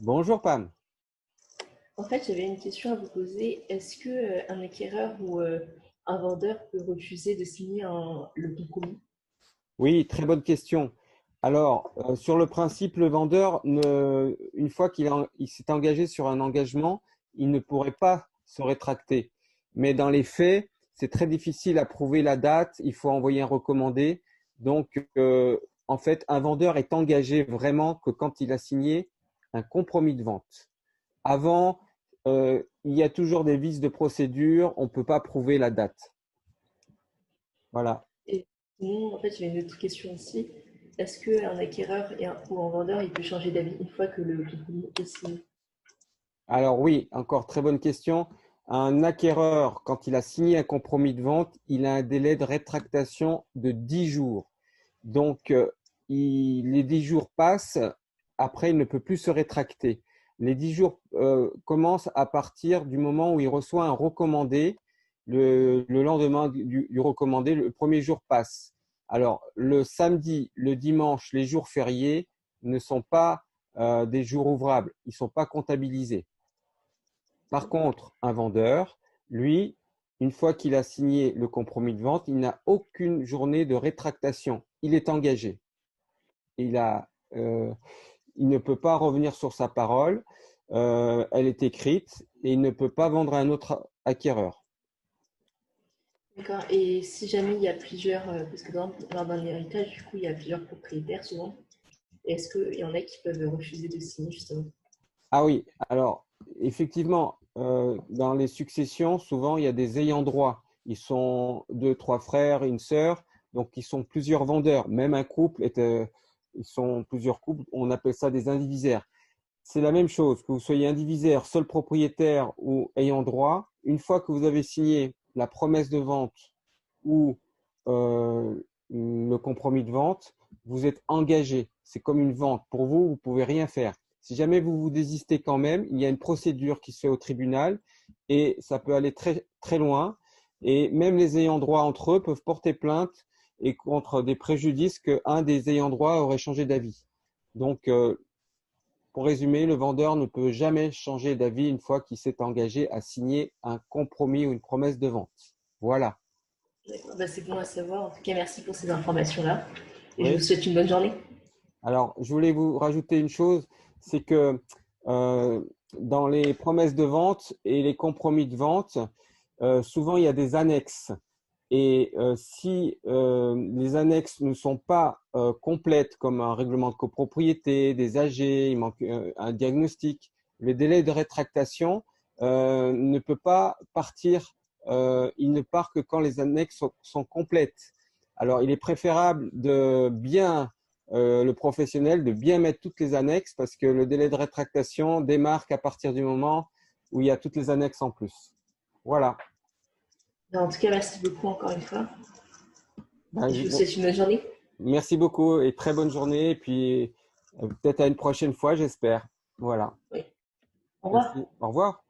Bonjour Pam. En fait, j'avais une question à vous poser. Est-ce qu'un acquéreur ou un vendeur peut refuser de signer le compromis Oui, très bonne question. Alors, sur le principe, le vendeur, une fois qu'il s'est engagé sur un engagement, il ne pourrait pas se rétracter. Mais dans les faits, c'est très difficile à prouver la date. Il faut envoyer un recommandé. Donc, en fait, un vendeur est engagé vraiment que quand il a signé un compromis de vente. Avant, euh, il y a toujours des vices de procédure, on ne peut pas prouver la date. Voilà. Et sinon, en fait, j'ai une autre question aussi. Est-ce qu'un acquéreur et un, ou un vendeur, il peut changer d'avis une fois que le compromis est signé? Alors oui, encore très bonne question. Un acquéreur, quand il a signé un compromis de vente, il a un délai de rétractation de 10 jours. Donc, euh, les 10 jours passent, après, il ne peut plus se rétracter. Les 10 jours euh, commencent à partir du moment où il reçoit un recommandé. Le, lendemain du, recommandé, le premier jour passe. Alors, le samedi, le dimanche, les jours fériés ne sont pas euh, des jours ouvrables. Ils ne sont pas comptabilisés. Par contre, un vendeur, lui, une fois qu'il a signé le compromis de vente, il n'a aucune journée de rétractation. Il est engagé. Il, a, euh, il ne peut pas revenir sur sa parole. Euh, elle est écrite et il ne peut pas vendre à un autre acquéreur. D'accord. Et si jamais il y a plusieurs, euh, parce que dans, dans héritage, du coup, il y a plusieurs propriétaires souvent, est-ce qu'il y en a qui peuvent refuser de signer justement? Ah oui, alors effectivement, euh, dans les successions, souvent il y a des ayants droit. Ils sont deux, trois frères, une sœur, donc ils sont plusieurs vendeurs. Même un couple est, ils sont plusieurs couples, on appelle ça des indivisaires. C'est la même chose, que vous soyez indivisaire, seul propriétaire ou ayant droit, une fois que vous avez signé la promesse de vente ou euh, le compromis de vente, vous êtes engagé. C'est comme une vente. Pour vous, vous ne pouvez rien faire. Si jamais vous vous désistez quand même, il y a une procédure qui se fait au tribunal et ça peut aller très, très loin. Et même les ayants droit entre eux peuvent porter plainte et contre des préjudices qu'un des ayants droit aurait changé d'avis. Donc, euh, pour résumer, le vendeur ne peut jamais changer d'avis une fois qu'il s'est engagé à signer un compromis ou une promesse de vente. Voilà. Bah, c'est bon à savoir. En tout cas, merci pour ces informations-là. Et je vous souhaite une bonne journée. Alors, je voulais vous rajouter une chose, c'est que euh, dans les promesses de vente et les compromis de vente, euh, souvent il y a des annexes. Et euh, si euh, les annexes ne sont pas euh, complètes, comme un règlement de copropriété, des AG, il manque un diagnostic, le délai de rétractation ne peut pas partir, il ne part que quand les annexes sont, sont complètes. Alors, il est préférable de bien, le professionnel, de bien mettre toutes les annexes parce que le délai de rétractation démarque à partir du moment où il y a toutes les annexes en plus. Voilà. En tout cas, merci beaucoup encore une fois. Ben, je vous souhaite une bonne journée. Merci beaucoup et très bonne journée. Et puis, euh, peut-être à une prochaine fois, j'espère. Voilà. Oui. Au revoir. Au revoir.